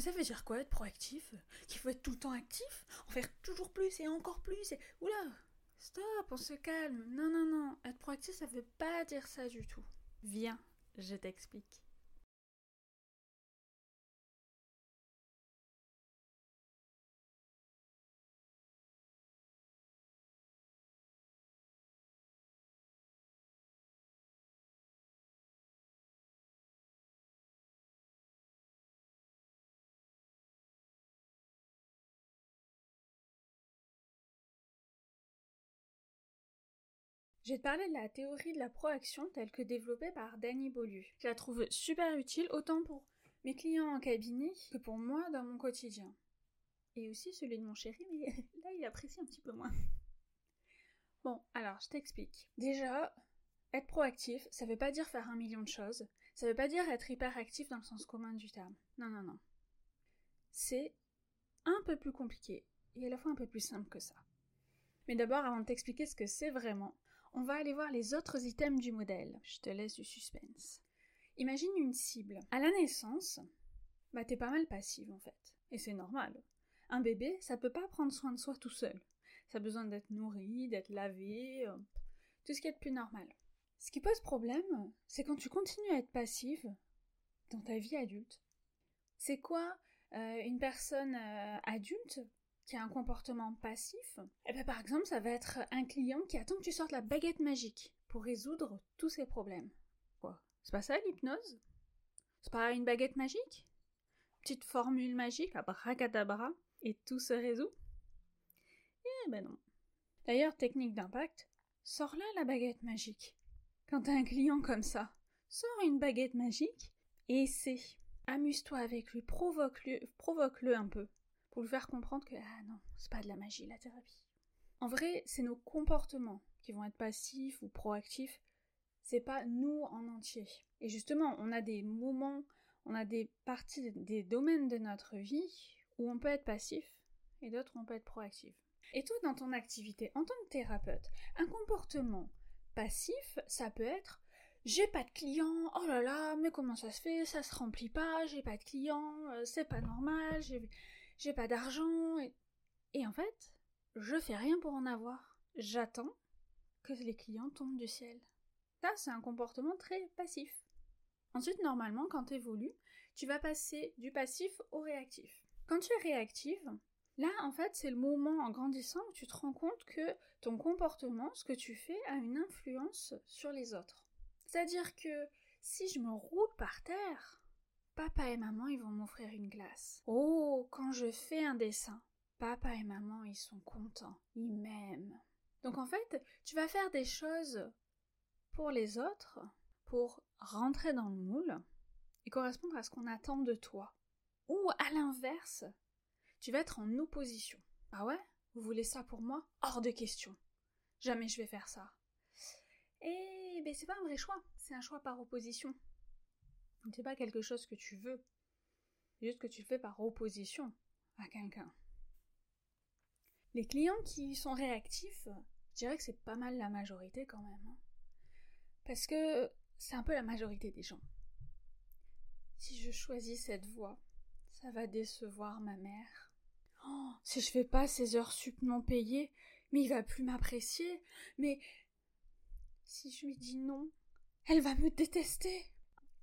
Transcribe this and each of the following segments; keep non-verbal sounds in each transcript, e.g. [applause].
Ça veut dire quoi être proactif? Qu'il faut être tout le temps actif? En faire toujours plus et encore plus et... Oula Stop, on se calme. Non, non, non. Être proactif, ça veut pas dire ça du tout. Viens, je t'explique. Je vais te parler de la théorie de la proaction telle que développée par Danny Beaulieu. Je la trouve super utile autant pour mes clients en cabinet que pour moi dans mon quotidien. Et aussi celui de mon chéri, mais [laughs] là il apprécie un petit peu moins. Bon, alors je t'explique. Déjà, être proactif, ça veut pas dire faire un million de choses. Ça veut pas dire être hyper actif dans le sens commun du terme. Non, non, non. C'est un peu plus compliqué et à la fois un peu plus simple que ça. Mais d'abord, avant de t'expliquer ce que c'est vraiment, on va aller voir les autres items du modèle. Je te laisse du suspense. Imagine une cible. À la naissance, bah t'es pas mal passive en fait. Et c'est normal. Un bébé, ça peut pas prendre soin de soi tout seul. Ça a besoin d'être nourri, d'être lavé, euh, tout ce qui est de plus normal. Ce qui pose problème, c'est quand tu continues à être passive dans ta vie adulte. C'est quoi euh, une personne euh, adulte un comportement passif, eh ben, par exemple, ça va être un client qui attend que tu sortes la baguette magique pour résoudre tous ses problèmes. Quoi? C'est pas ça l'hypnose? C'est pas une baguette magique? Petite formule magique, abracadabra, et tout se résout? Eh ben non. D'ailleurs, technique d'impact, sors là la baguette magique. Quand t'as un client comme ça, sors une baguette magique et essaie. Amuse-toi avec lui, provoque-le provoque -le un peu pour lui faire comprendre que ah non, c'est pas de la magie la thérapie. En vrai, c'est nos comportements qui vont être passifs ou proactifs, c'est pas nous en entier. Et justement, on a des moments, on a des parties, des domaines de notre vie où on peut être passif et d'autres où on peut être proactif. Et toi, dans ton activité en tant que thérapeute, un comportement passif, ça peut être j'ai pas de clients, oh là là, mais comment ça se fait, ça se remplit pas, j'ai pas de clients, euh, c'est pas normal, j'ai pas d'argent, et... et en fait, je fais rien pour en avoir. J'attends que les clients tombent du ciel. Ça, c'est un comportement très passif. Ensuite, normalement, quand tu évolues, tu vas passer du passif au réactif. Quand tu es réactive, là, en fait, c'est le moment en grandissant où tu te rends compte que ton comportement, ce que tu fais, a une influence sur les autres. C'est-à-dire que si je me roule par terre, papa et maman ils vont m'offrir une glace. Oh, quand je fais un dessin, papa et maman ils sont contents, ils m'aiment. Donc en fait, tu vas faire des choses pour les autres, pour rentrer dans le moule et correspondre à ce qu'on attend de toi. Ou à l'inverse, tu vas être en opposition. Ah ouais? Vous voulez ça pour moi? Hors de question. Jamais je vais faire ça. Et ben c'est pas un vrai choix, c'est un choix par opposition. C'est pas quelque chose que tu veux, juste que tu le fais par opposition à quelqu'un. Les clients qui sont réactifs, je dirais que c'est pas mal la majorité quand même. Hein. Parce que c'est un peu la majorité des gens. Si je choisis cette voie, ça va décevoir ma mère. Oh, si je fais pas ces heures sup non payées, mais il va plus m'apprécier, mais si je lui dis non, elle va me détester.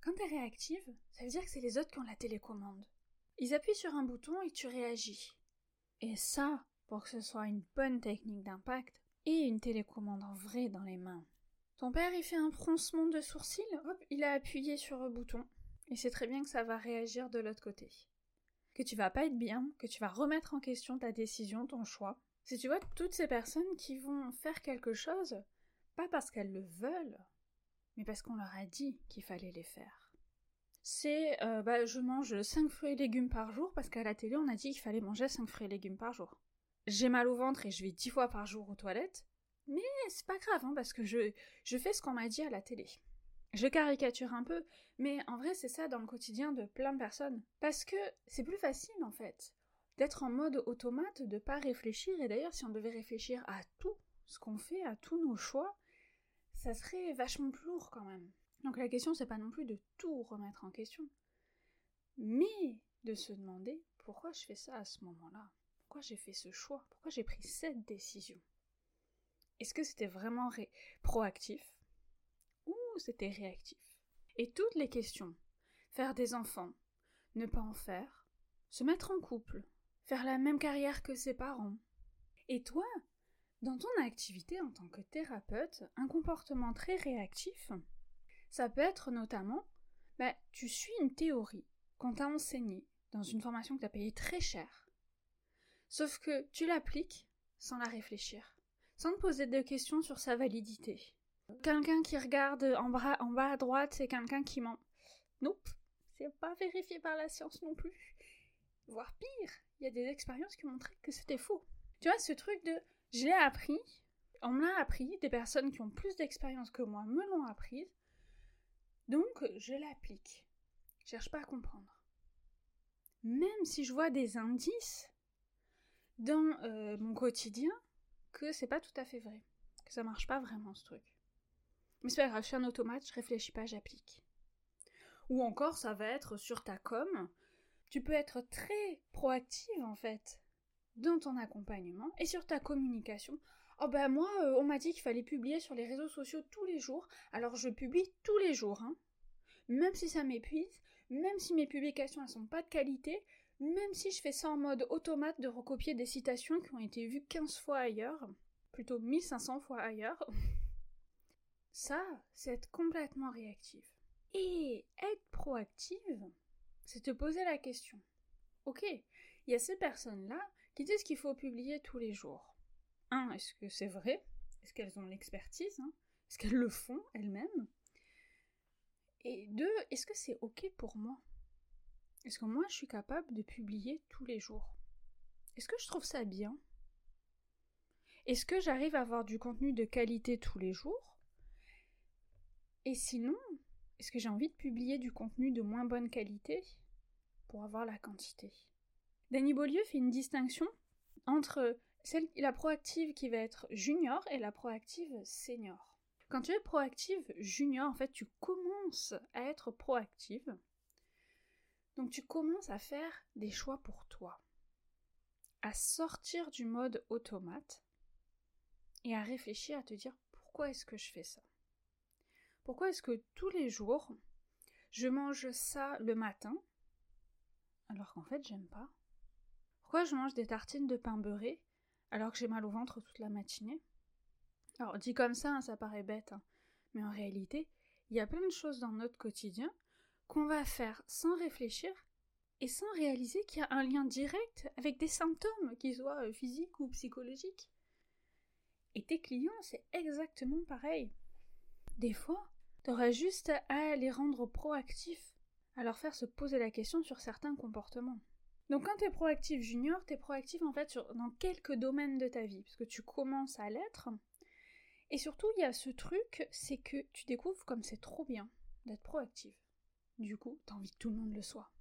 Quand t'es réactive, ça veut dire que c'est les autres qui ont la télécommande. Ils appuient sur un bouton et tu réagis. Et ça, pour que ce soit une bonne technique d'impact et une télécommande en vrai dans les mains. Ton père, il fait un froncement de sourcil, hop, il a appuyé sur un bouton. Et c'est très bien que ça va réagir de l'autre côté. Que tu vas pas être bien, que tu vas remettre en question ta décision, ton choix. Si tu vois toutes ces personnes qui vont faire quelque chose, pas parce qu'elles le veulent, mais parce qu'on leur a dit qu'il fallait les faire. C'est, euh, bah, je mange 5 fruits et légumes par jour parce qu'à la télé on a dit qu'il fallait manger 5 fruits et légumes par jour. J'ai mal au ventre et je vais 10 fois par jour aux toilettes, mais c'est pas grave, hein, parce que je, je fais ce qu'on m'a dit à la télé. Je caricature un peu, mais en vrai c'est ça dans le quotidien de plein de personnes. Parce que c'est plus facile en fait d'être en mode automate, de pas réfléchir, et d'ailleurs si on devait réfléchir à tout ce qu'on fait, à tous nos choix, ça serait vachement plus lourd quand même. Donc la question c'est pas non plus de tout remettre en question, mais de se demander pourquoi je fais ça à ce moment-là, pourquoi j'ai fait ce choix, pourquoi j'ai pris cette décision? Est-ce que c'était vraiment proactif ou c'était réactif? Et toutes les questions, faire des enfants, ne pas en faire, se mettre en couple, faire la même carrière que ses parents. Et toi, dans ton activité en tant que thérapeute, un comportement très réactif, ça peut être notamment, bah, tu suis une théorie qu'on t'a enseignée dans une formation que tu as payée très cher, sauf que tu l'appliques sans la réfléchir, sans te poser de questions sur sa validité. Quelqu'un qui regarde en, bas, à droite, c'est quelqu'un qui ment. Nope, c'est pas vérifié par la science non plus. Voire pire, il y a des expériences qui montraient que c'était faux. Tu vois, ce truc de je l'ai appris, on me l'a appris, des personnes qui ont plus d'expérience que moi me l'ont apprise, donc je l'applique. Je cherche pas à comprendre. Même si je vois des indices dans euh, mon quotidien que c'est pas tout à fait vrai, que ça marche pas vraiment ce truc. Mais c'est pas grave, je suis un automate, je réfléchis pas, j'applique. Ou encore, ça va être sur ta com. Tu peux être très proactive en fait dans ton accompagnement et sur ta communication. Oh ben moi, euh, on m'a dit qu'il fallait publier sur les réseaux sociaux tous les jours, alors je publie tous les jours. Hein. Même si ça m'épuise, même si mes publications ne sont pas de qualité, même si je fais ça en mode automate de recopier des citations qui ont été vues 15 fois ailleurs, plutôt 1500 fois ailleurs, [laughs] ça, c'est être complètement réactif. Et être proactive, c'est te poser la question. Ok, il y a ces personnes-là qui disent qu'il faut publier tous les jours. Un, est-ce que c'est vrai? Est-ce qu'elles ont l'expertise hein? Est-ce qu'elles le font elles-mêmes? Et deux, est-ce que c'est ok pour moi? Est-ce que moi je suis capable de publier tous les jours? Est-ce que je trouve ça bien? Est-ce que j'arrive à avoir du contenu de qualité tous les jours? Et sinon, est-ce que j'ai envie de publier du contenu de moins bonne qualité pour avoir la quantité? Danny Beaulieu fait une distinction entre celle, la proactive qui va être junior et la proactive senior. Quand tu es proactive junior, en fait, tu commences à être proactive. Donc tu commences à faire des choix pour toi, à sortir du mode automate et à réfléchir à te dire pourquoi est-ce que je fais ça? Pourquoi est-ce que tous les jours, je mange ça le matin, alors qu'en fait j'aime pas? Pourquoi je mange des tartines de pain beurré, alors que j'ai mal au ventre toute la matinée Alors dit comme ça, hein, ça paraît bête, hein. mais en réalité, il y a plein de choses dans notre quotidien qu'on va faire sans réfléchir et sans réaliser qu'il y a un lien direct avec des symptômes, qu'ils soient euh, physiques ou psychologiques. Et tes clients, c'est exactement pareil. Des fois, T'auras juste à les rendre proactifs, à leur faire se poser la question sur certains comportements. Donc quand t'es proactif junior, t'es proactif en fait dans quelques domaines de ta vie, parce que tu commences à l'être. Et surtout, il y a ce truc, c'est que tu découvres comme c'est trop bien d'être proactif. Du coup, t'as envie que tout le monde le soit.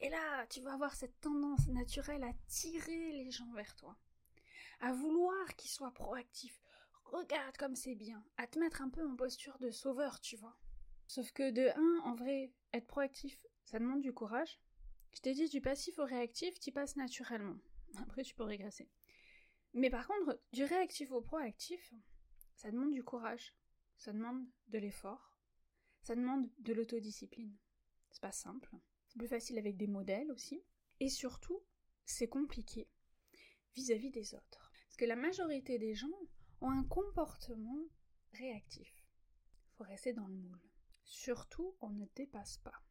Et là, tu vas avoir cette tendance naturelle à tirer les gens vers toi, à vouloir qu'ils soient proactifs, regarde comme c'est bien, à te mettre un peu en posture de sauveur, tu vois. Sauf que de 1, en vrai, être proactif, ça demande du courage. Je t'ai dit du passif au réactif, tu passes naturellement. [laughs] Après, tu peux régresser. Mais par contre, du réactif au proactif, ça demande du courage, ça demande de l'effort, ça demande de l'autodiscipline. C'est pas simple. C'est plus facile avec des modèles aussi. Et surtout, c'est compliqué vis-à-vis -vis des autres. Parce que la majorité des gens ont un comportement réactif. Faut rester dans le moule. Surtout, on ne dépasse pas.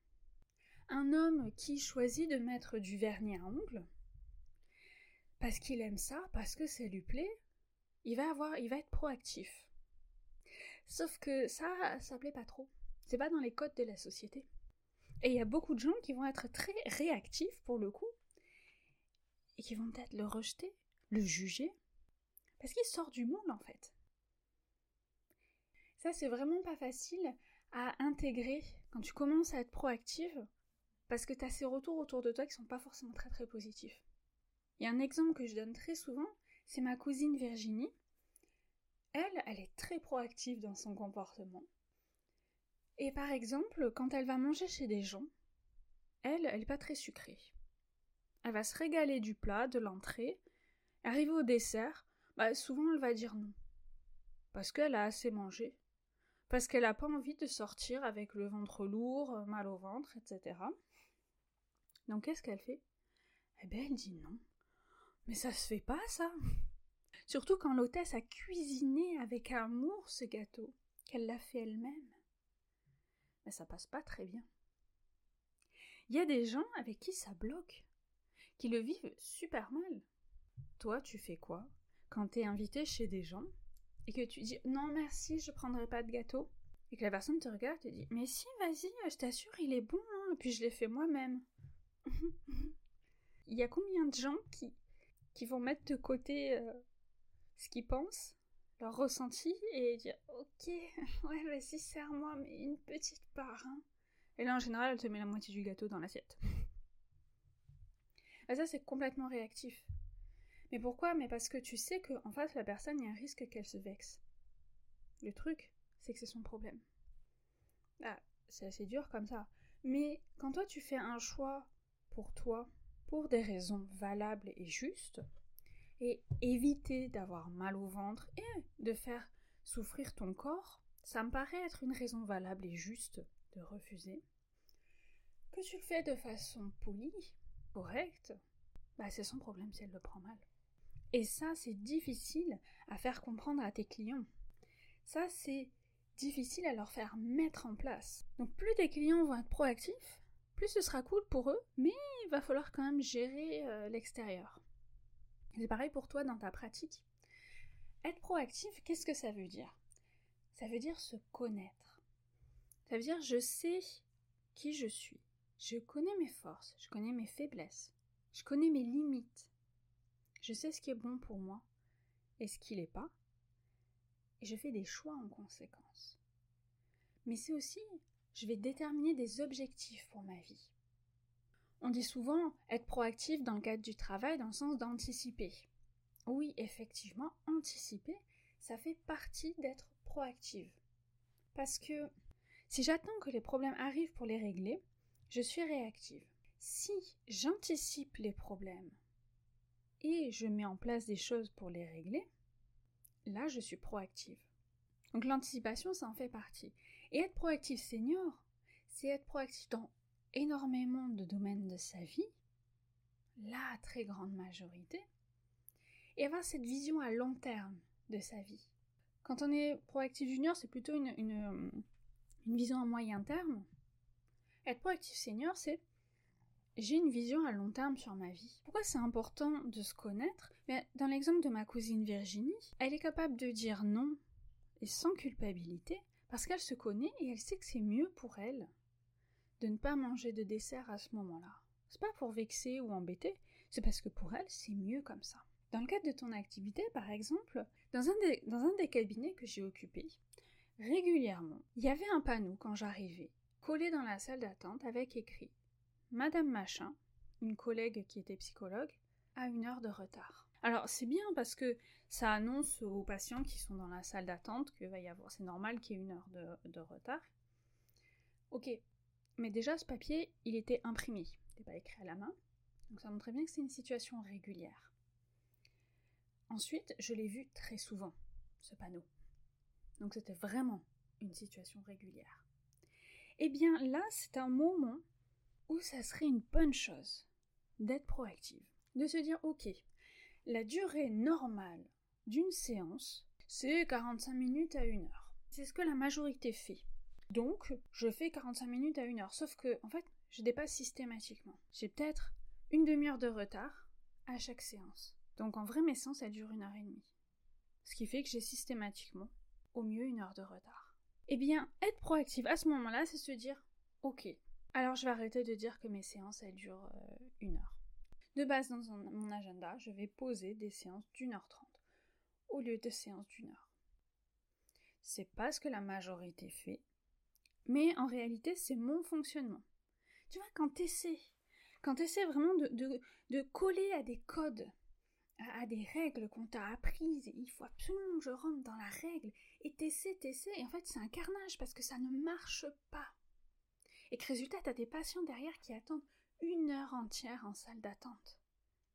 Un homme qui choisit de mettre du vernis à ongles, parce qu'il aime ça, parce que ça lui plaît, il va avoir, il va être proactif. Sauf que ça, ça plaît pas trop. C'est pas dans les codes de la société. Et il y a beaucoup de gens qui vont être très réactifs pour le coup, et qui vont peut-être le rejeter, le juger, parce qu'il sort du moule en fait. Ça, c'est vraiment pas facile à intégrer quand tu commences à être proactive, parce que tu as ces retours autour de toi qui sont pas forcément très très positifs. Il un exemple que je donne très souvent, c'est ma cousine Virginie. Elle, elle est très proactive dans son comportement. Et par exemple, quand elle va manger chez des gens, elle, elle n'est pas très sucrée. Elle va se régaler du plat, de l'entrée. Arriver au dessert, bah, souvent elle va dire non. Parce qu'elle a assez mangé. Parce qu'elle n'a pas envie de sortir avec le ventre lourd, mal au ventre, etc. Donc qu'est-ce qu'elle fait? Eh bien elle dit non. Mais ça se fait pas ça. [laughs] Surtout quand l'hôtesse a cuisiné avec amour ce gâteau, qu'elle l'a fait elle-même. Mais ça passe pas très bien. Il y a des gens avec qui ça bloque, qui le vivent super mal. Toi, tu fais quoi? Quand t'es invité chez des gens et que tu dis non merci, je prendrai pas de gâteau et que la personne te regarde et te dit mais si, vas-y, je t'assure, il est bon, hein, et puis je l'ai fait moi-même. [laughs] il y a combien de gens qui, qui vont mettre de côté euh, ce qu'ils pensent, leur ressenti, et dire ok, [laughs] ouais, vas-y, serre-moi, mais une petite part. Hein. Et là, en général, elle te met la moitié du gâteau dans l'assiette. [laughs] Ah, ça, c'est complètement réactif. Mais pourquoi? Mais parce que tu sais qu'en face, la personne, il y a un risque qu'elle se vexe. Le truc, c'est que c'est son problème. Ah, c'est assez dur comme ça. Mais quand toi, tu fais un choix pour toi, pour des raisons valables et justes, et éviter d'avoir mal au ventre et de faire souffrir ton corps, ça me paraît être une raison valable et juste de refuser. Que tu le fais de façon polie, correcte, bah c'est son problème si elle le prend mal. Et ça, c'est difficile à faire comprendre à tes clients. Ça, c'est difficile à leur faire mettre en place. Donc plus tes clients vont être proactifs, plus ce sera cool pour eux, mais il va falloir quand même gérer euh, l'extérieur. C'est pareil pour toi dans ta pratique. Être proactif, qu'est-ce que ça veut dire? Ça veut dire se connaître. Ça veut dire je sais qui je suis. Je connais mes forces, je connais mes faiblesses, je connais mes limites. Je sais ce qui est bon pour moi et ce qui l'est pas. Et je fais des choix en conséquence. Mais c'est aussi, je vais déterminer des objectifs pour ma vie. On dit souvent être proactif dans le cadre du travail dans le sens d'anticiper. Oui, effectivement, anticiper, ça fait partie d'être proactive. Parce que si j'attends que les problèmes arrivent pour les régler, je suis réactive. Si j'anticipe les problèmes et je mets en place des choses pour les régler, là je suis proactive. Donc l'anticipation, ça en fait partie. Et être proactif senior, c'est être proactif dans énormément de domaines de sa vie, la très grande majorité, et avoir cette vision à long terme de sa vie. Quand on est proactif junior, c'est plutôt une, une, vision à moyen terme. Être proactif senior, c'est j'ai une vision à long terme sur ma vie. Pourquoi c'est important de se connaître? Mais Dans l'exemple de ma cousine Virginie, elle est capable de dire non et sans culpabilité parce qu'elle se connaît et elle sait que c'est mieux pour elle de ne pas manger de dessert à ce moment-là. C'est pas pour vexer ou embêter, c'est parce que pour elle, c'est mieux comme ça. Dans le cadre de ton activité, par exemple, dans un des, dans un des cabinets que j'ai occupé, régulièrement, il y avait un panneau quand j'arrivais, collé dans la salle d'attente avec écrit Madame Machin, une collègue qui était psychologue, a une heure de retard. Alors c'est bien parce que ça annonce aux patients qui sont dans la salle d'attente que va y avoir, c'est normal qu'il y ait une heure de, de retard. Ok, mais déjà, ce papier, il était imprimé, il n'était pas écrit à la main, donc ça montrait bien que c'est une situation régulière. Ensuite, je l'ai vu très souvent, ce panneau. Donc c'était vraiment une situation régulière. Eh bien là, c'est un moment où ça serait une bonne chose d'être proactive, de se dire ok, la durée normale d'une séance, c'est 45 minutes à une heure. C'est ce que la majorité fait. Donc, je fais 45 minutes à une heure. Sauf que, en fait, je dépasse systématiquement. J'ai peut-être une demi-heure de retard à chaque séance. Donc, en vrai, mes séances, elles durent une heure et demie. Ce qui fait que j'ai systématiquement, au mieux, une heure de retard. Eh bien, être proactive à ce moment-là, c'est se dire, ok, alors je vais arrêter de dire que mes séances, elles durent euh, une heure. De base, dans mon agenda, je vais poser des séances d'une heure trente au lieu de séances d'une heure. C'est pas ce que la majorité fait, mais en réalité, c'est mon fonctionnement. Tu vois, quand tu essaies, quand tu essaies vraiment de, de, coller à des codes, à, des règles qu'on t'a apprises, il faut absolument que je rentre dans la règle, et t'essaies, t'essaies, et en fait, c'est un carnage parce que ça ne marche pas. Et que résultat, t'as des patients derrière qui attendent une heure entière en salle d'attente.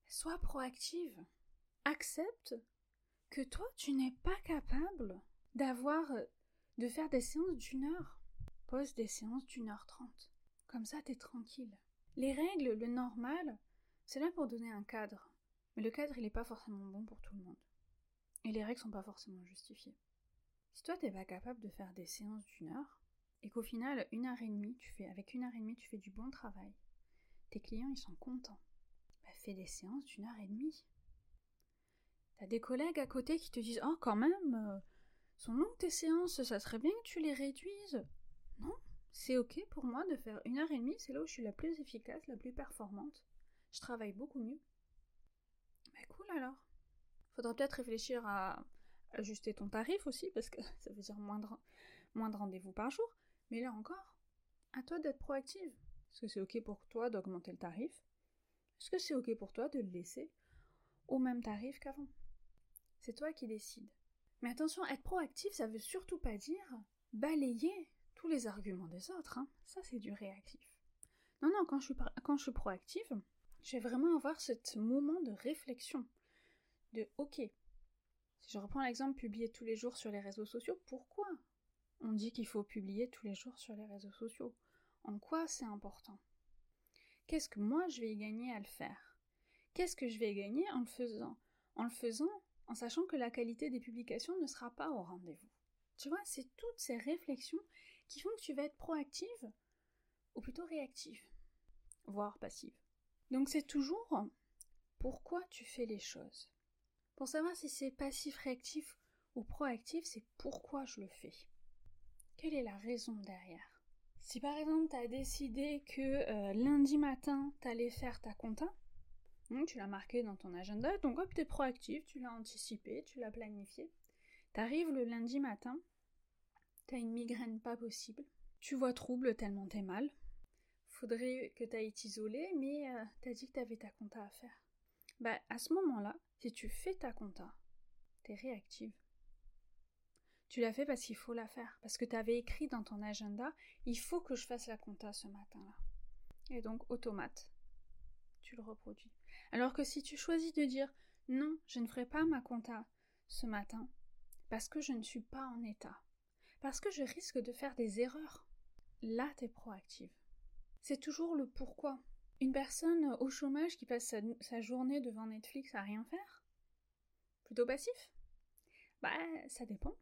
Sois proactive. Accepte que toi, tu n'es pas capable d'avoir, de faire des séances d'une heure. Pose des séances d'une heure trente. Comme ça, t'es tranquille. Les règles, le normal, c'est là pour donner un cadre. Mais le cadre, il n'est pas forcément bon pour tout le monde. Et les règles sont pas forcément justifiées. Si toi, t'es pas capable de faire des séances d'une heure, et qu'au final, une heure et demie, tu fais, avec une heure et demie, tu fais du bon travail, tes clients, ils sont contents. Bah, fais des séances d'une heure et demie. T'as des collègues à côté qui te disent Oh, quand même, euh, sont longues tes séances, ça serait bien que tu les réduises. Non, c'est ok pour moi de faire une heure et demie, c'est là où je suis la plus efficace, la plus performante. Je travaille beaucoup mieux. Bah cool alors. Faudra peut-être réfléchir à ajuster ton tarif aussi, parce que [laughs] ça veut dire moins de, moins de rendez-vous par jour. Mais là encore, à toi d'être proactive. Est-ce que c'est ok pour toi d'augmenter le tarif? Est-ce que c'est ok pour toi de le laisser au même tarif qu'avant? C'est toi qui décides. Mais attention, être proactif, ça veut surtout pas dire balayer tous les arguments des autres. Hein. Ça, c'est du réactif. Non, non, quand je, suis, quand je suis proactive, je vais vraiment avoir ce moment de réflexion. De OK. Si je reprends l'exemple publier tous les jours sur les réseaux sociaux, pourquoi on dit qu'il faut publier tous les jours sur les réseaux sociaux En quoi c'est important? Qu'est-ce que moi je vais y gagner à le faire? Qu'est-ce que je vais gagner en le faisant? En le faisant, en sachant que la qualité des publications ne sera pas au rendez-vous. Tu vois, c'est toutes ces réflexions qui font que tu vas être proactive ou plutôt réactive, voire passive. Donc c'est toujours pourquoi tu fais les choses. Pour savoir si c'est passif-réactif ou proactif, c'est pourquoi je le fais. Quelle est la raison derrière? Si par exemple tu as décidé que euh, lundi matin tu allais faire ta compta, tu l'as marqué dans ton agenda, donc hop, t'es proactif, tu l'as anticipé, tu l'as planifié. T'arrives le lundi matin, t'as une migraine pas possible, tu vois trouble tellement t'es mal. Faudrait que t'ailles t'isoler, mais euh, t'as dit que t'avais ta compta à faire. Bah, à ce moment-là, si tu fais ta compta, t'es réactive. Tu l'as fait parce qu'il faut la faire, parce que t'avais écrit dans ton agenda, il faut que je fasse la compta ce matin-là. Et donc, automate, tu le reproduis. Alors que si tu choisis de dire non, je ne ferai pas ma compta ce matin, parce que je ne suis pas en état, parce que je risque de faire des erreurs, là tu es proactive. C'est toujours le pourquoi. Une personne au chômage qui passe sa, journée devant Netflix à rien faire? Plutôt passif? Bah, ça dépend.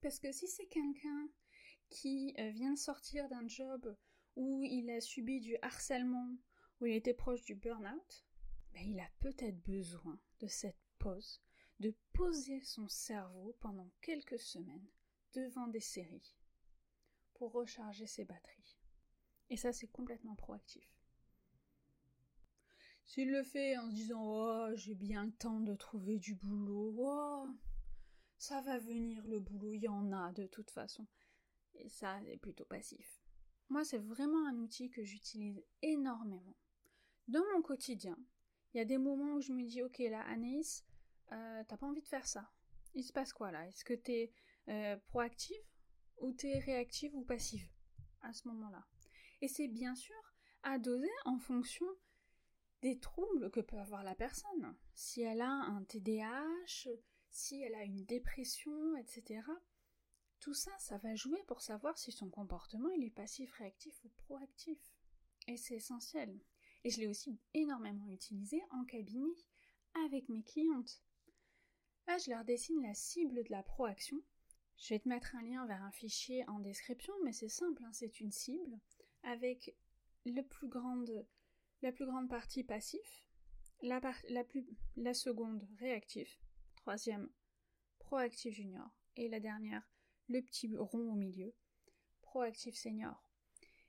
Parce que si c'est quelqu'un qui euh, vient de sortir d'un job où il a subi du harcèlement, où il était proche du burn-out, ben, il a peut-être besoin de cette pause, de poser son cerveau pendant quelques semaines devant des séries pour recharger ses batteries. Et ça, c'est complètement proactif. S'il le fait en se disant Oh, j'ai bien le temps de trouver du boulot, oh, ça va venir le boulot, il y en a de toute façon. Et ça, c'est plutôt passif. Moi, c'est vraiment un outil que j'utilise énormément. Dans mon quotidien, il y a des moments où je me dis, ok, là, Anaïs, euh, t'as pas envie de faire ça. Il se passe quoi là? Est-ce que t'es euh, proactive ou t'es réactive ou passive à ce moment-là? Et c'est bien sûr à doser en fonction des troubles que peut avoir la personne. Si elle a un TDAH, si elle a une dépression, etc. Tout ça, ça va jouer pour savoir si son comportement est passif, réactif ou proactif. Et c'est essentiel. Et je l'ai aussi énormément utilisé en cabinet avec mes clientes. Là, je leur dessine la cible de la proaction. Je vais te mettre un lien vers un fichier en description, mais c'est simple, hein, c'est une cible avec le plus grande, la plus grande partie passif, la, la, plus, la seconde réactif, troisième proactif junior, et la dernière, le petit rond au milieu, proactif senior.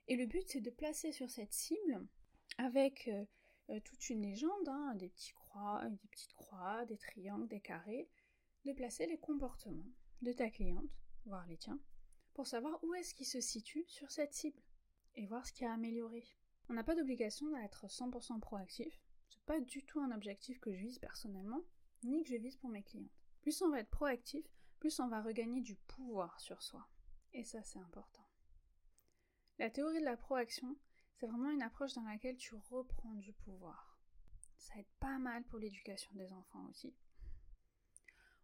Et le but, c'est de placer sur cette cible avec euh, euh, toute une légende, hein, des, petits croix, des petites croix, des triangles, des carrés, de placer les comportements de ta cliente, voire les tiens, pour savoir où est-ce qu'il se situe sur cette cible et voir ce qui a amélioré. On n'a pas d'obligation d'être 100% proactif, c'est pas du tout un objectif que je vise personnellement, ni que je vise pour mes clientes. Plus on va être proactif, plus on va regagner du pouvoir sur soi. Et ça, c'est important. La théorie de la proaction, C'est vraiment une approche dans laquelle tu reprends du pouvoir. Ça aide pas mal pour l'éducation des enfants aussi.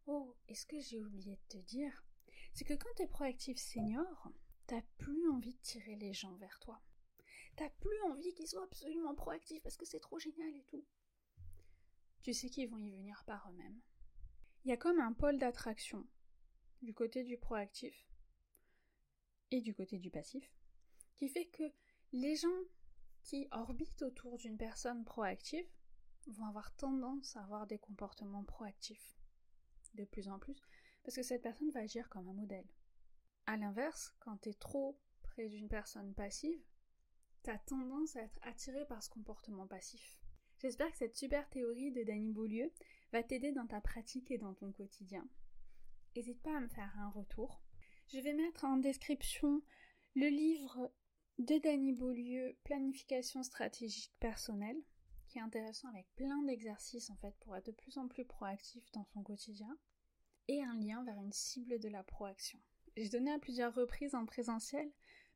Oh, et ce que j'ai oublié de te dire, c'est que quand tu es proactif senior, t'as plus envie de tirer les gens vers toi. T'as plus envie qu'ils soient absolument proactifs parce que c'est trop génial et tout. Tu sais qu'ils vont y venir par eux-mêmes. Il y a comme un pôle d'attraction du côté du proactif et du côté du passif qui fait que les gens qui orbitent autour d'une personne proactive vont avoir tendance à avoir des comportements proactifs de plus en plus parce que cette personne va agir comme un modèle. A l'inverse, quand tu es trop près d'une personne passive, tu as tendance à être attiré par ce comportement passif. J'espère que cette super théorie de Danny Beaulieu va t'aider dans ta pratique et dans ton quotidien. N'hésite pas à me faire un retour. Je vais mettre en description le livre de Danny Beaulieu, Planification stratégique personnelle, qui est intéressant avec plein d'exercices en fait pour être de plus en plus proactif dans son quotidien, et un lien vers une cible de la proaction. J'ai donné à plusieurs reprises en présentiel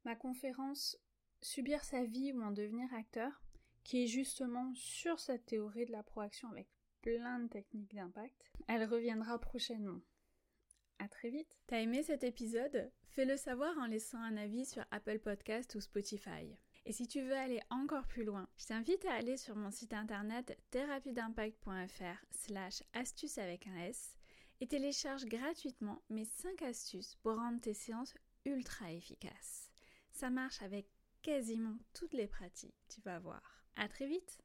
ma conférence Subir sa vie ou en devenir acteur, qui est justement sur cette théorie de la proaction avec plein de techniques d'impact. Elle reviendra prochainement. À très vite. T'as aimé cet épisode? Fais-le savoir en laissant un avis sur Apple Podcast ou Spotify. Et si tu veux aller encore plus loin, je t'invite à aller sur mon site internet therapied'impact.fr slash astuces avec un S et télécharge gratuitement mes 5 astuces pour rendre tes séances ultra efficaces. Ça marche avec quasiment toutes les pratiques, tu vas voir. À très vite